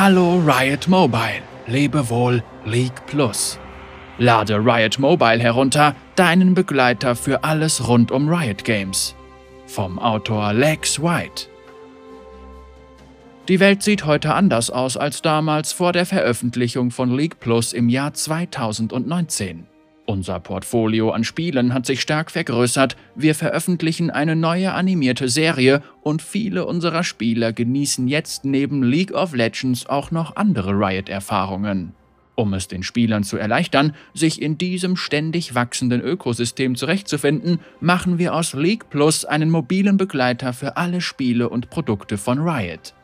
Hallo Riot Mobile, lebe wohl League Plus. Lade Riot Mobile herunter, deinen Begleiter für alles rund um Riot Games. Vom Autor Lex White. Die Welt sieht heute anders aus als damals vor der Veröffentlichung von League Plus im Jahr 2019. Unser Portfolio an Spielen hat sich stark vergrößert, wir veröffentlichen eine neue animierte Serie und viele unserer Spieler genießen jetzt neben League of Legends auch noch andere Riot-Erfahrungen. Um es den Spielern zu erleichtern, sich in diesem ständig wachsenden Ökosystem zurechtzufinden, machen wir aus League Plus einen mobilen Begleiter für alle Spiele und Produkte von Riot.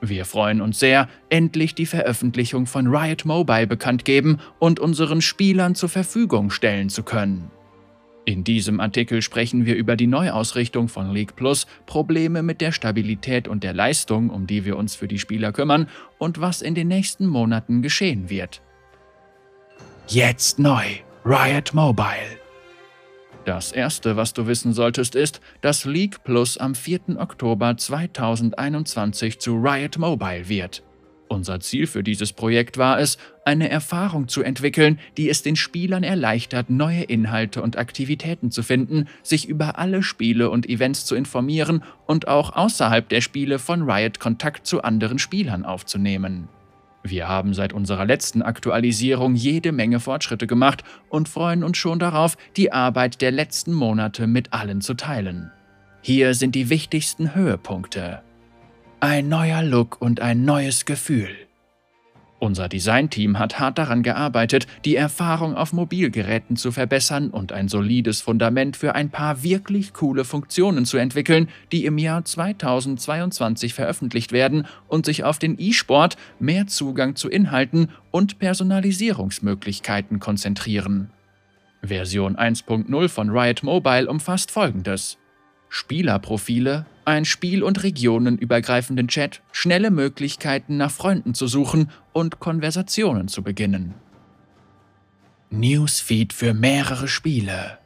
Wir freuen uns sehr, endlich die Veröffentlichung von Riot Mobile bekannt geben und unseren Spielern zur Verfügung stellen zu können. In diesem Artikel sprechen wir über die Neuausrichtung von League Plus, Probleme mit der Stabilität und der Leistung, um die wir uns für die Spieler kümmern, und was in den nächsten Monaten geschehen wird. Jetzt neu, Riot Mobile. Das erste, was du wissen solltest, ist, dass League Plus am 4. Oktober 2021 zu Riot Mobile wird. Unser Ziel für dieses Projekt war es, eine Erfahrung zu entwickeln, die es den Spielern erleichtert, neue Inhalte und Aktivitäten zu finden, sich über alle Spiele und Events zu informieren und auch außerhalb der Spiele von Riot Kontakt zu anderen Spielern aufzunehmen. Wir haben seit unserer letzten Aktualisierung jede Menge Fortschritte gemacht und freuen uns schon darauf, die Arbeit der letzten Monate mit allen zu teilen. Hier sind die wichtigsten Höhepunkte. Ein neuer Look und ein neues Gefühl. Unser Designteam hat hart daran gearbeitet, die Erfahrung auf Mobilgeräten zu verbessern und ein solides Fundament für ein paar wirklich coole Funktionen zu entwickeln, die im Jahr 2022 veröffentlicht werden und sich auf den E-Sport, mehr Zugang zu Inhalten und Personalisierungsmöglichkeiten konzentrieren. Version 1.0 von Riot Mobile umfasst folgendes: Spielerprofile, ein spiel- und regionenübergreifenden Chat, schnelle Möglichkeiten nach Freunden zu suchen und Konversationen zu beginnen. Newsfeed für mehrere Spiele.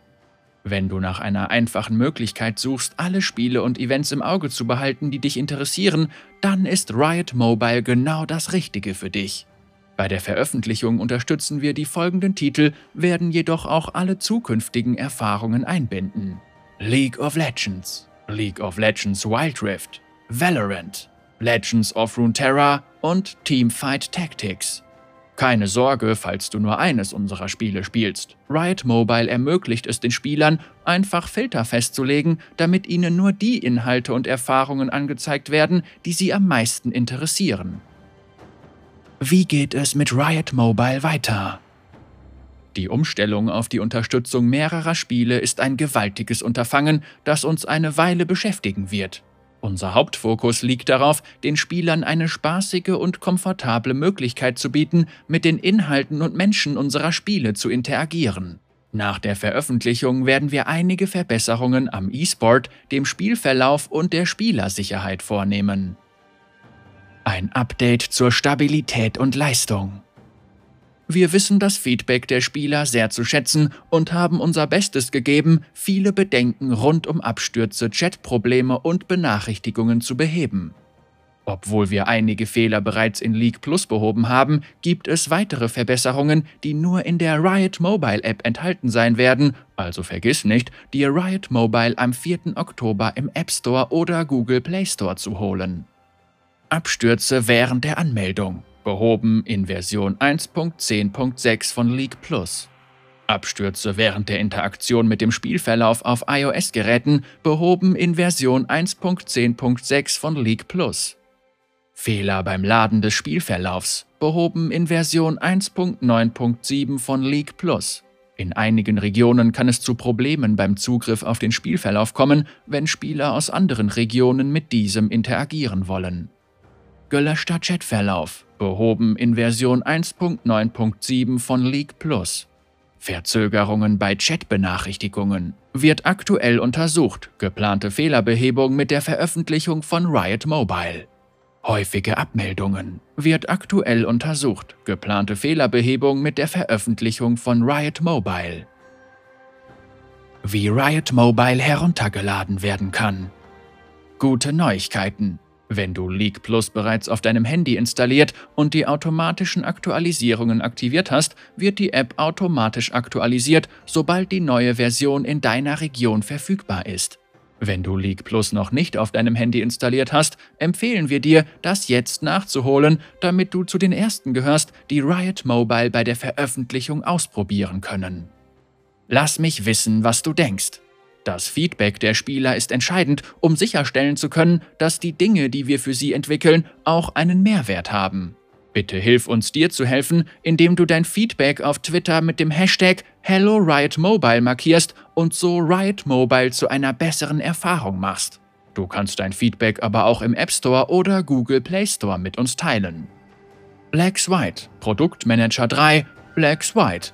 Wenn du nach einer einfachen Möglichkeit suchst, alle Spiele und Events im Auge zu behalten, die dich interessieren, dann ist Riot Mobile genau das Richtige für dich. Bei der Veröffentlichung unterstützen wir die folgenden Titel, werden jedoch auch alle zukünftigen Erfahrungen einbinden. League of Legends, League of Legends Wild Rift, Valorant, Legends of Runeterra und Teamfight Tactics. Keine Sorge, falls du nur eines unserer Spiele spielst. Riot Mobile ermöglicht es den Spielern, einfach Filter festzulegen, damit ihnen nur die Inhalte und Erfahrungen angezeigt werden, die sie am meisten interessieren. Wie geht es mit Riot Mobile weiter? Die Umstellung auf die Unterstützung mehrerer Spiele ist ein gewaltiges Unterfangen, das uns eine Weile beschäftigen wird. Unser Hauptfokus liegt darauf, den Spielern eine spaßige und komfortable Möglichkeit zu bieten, mit den Inhalten und Menschen unserer Spiele zu interagieren. Nach der Veröffentlichung werden wir einige Verbesserungen am E-Sport, dem Spielverlauf und der Spielersicherheit vornehmen. Ein Update zur Stabilität und Leistung. Wir wissen das Feedback der Spieler sehr zu schätzen und haben unser Bestes gegeben, viele Bedenken rund um Abstürze, Chatprobleme und Benachrichtigungen zu beheben. Obwohl wir einige Fehler bereits in League Plus behoben haben, gibt es weitere Verbesserungen, die nur in der Riot Mobile App enthalten sein werden, also vergiss nicht, dir Riot Mobile am 4. Oktober im App Store oder Google Play Store zu holen. Abstürze während der Anmeldung behoben in Version 1.10.6 von League Plus. Abstürze während der Interaktion mit dem Spielverlauf auf iOS-Geräten behoben in Version 1.10.6 von League Plus. Fehler beim Laden des Spielverlaufs behoben in Version 1.9.7 von League Plus. In einigen Regionen kann es zu Problemen beim Zugriff auf den Spielverlauf kommen, wenn Spieler aus anderen Regionen mit diesem interagieren wollen. Gelöschter Chatverlauf behoben in Version 1.9.7 von League Plus. Verzögerungen bei Chat-Benachrichtigungen wird aktuell untersucht, geplante Fehlerbehebung mit der Veröffentlichung von Riot Mobile. Häufige Abmeldungen wird aktuell untersucht, geplante Fehlerbehebung mit der Veröffentlichung von Riot Mobile. Wie Riot Mobile heruntergeladen werden kann. Gute Neuigkeiten. Wenn du League Plus bereits auf deinem Handy installiert und die automatischen Aktualisierungen aktiviert hast, wird die App automatisch aktualisiert, sobald die neue Version in deiner Region verfügbar ist. Wenn du League Plus noch nicht auf deinem Handy installiert hast, empfehlen wir dir, das jetzt nachzuholen, damit du zu den ersten gehörst, die Riot Mobile bei der Veröffentlichung ausprobieren können. Lass mich wissen, was du denkst. Das Feedback der Spieler ist entscheidend, um sicherstellen zu können, dass die Dinge, die wir für sie entwickeln, auch einen Mehrwert haben. Bitte hilf uns dir zu helfen, indem du dein Feedback auf Twitter mit dem Hashtag Hello Riot Mobile markierst und so Riot Mobile zu einer besseren Erfahrung machst. Du kannst dein Feedback aber auch im App Store oder Google Play Store mit uns teilen. Blacks White, Produktmanager 3, Blacks White,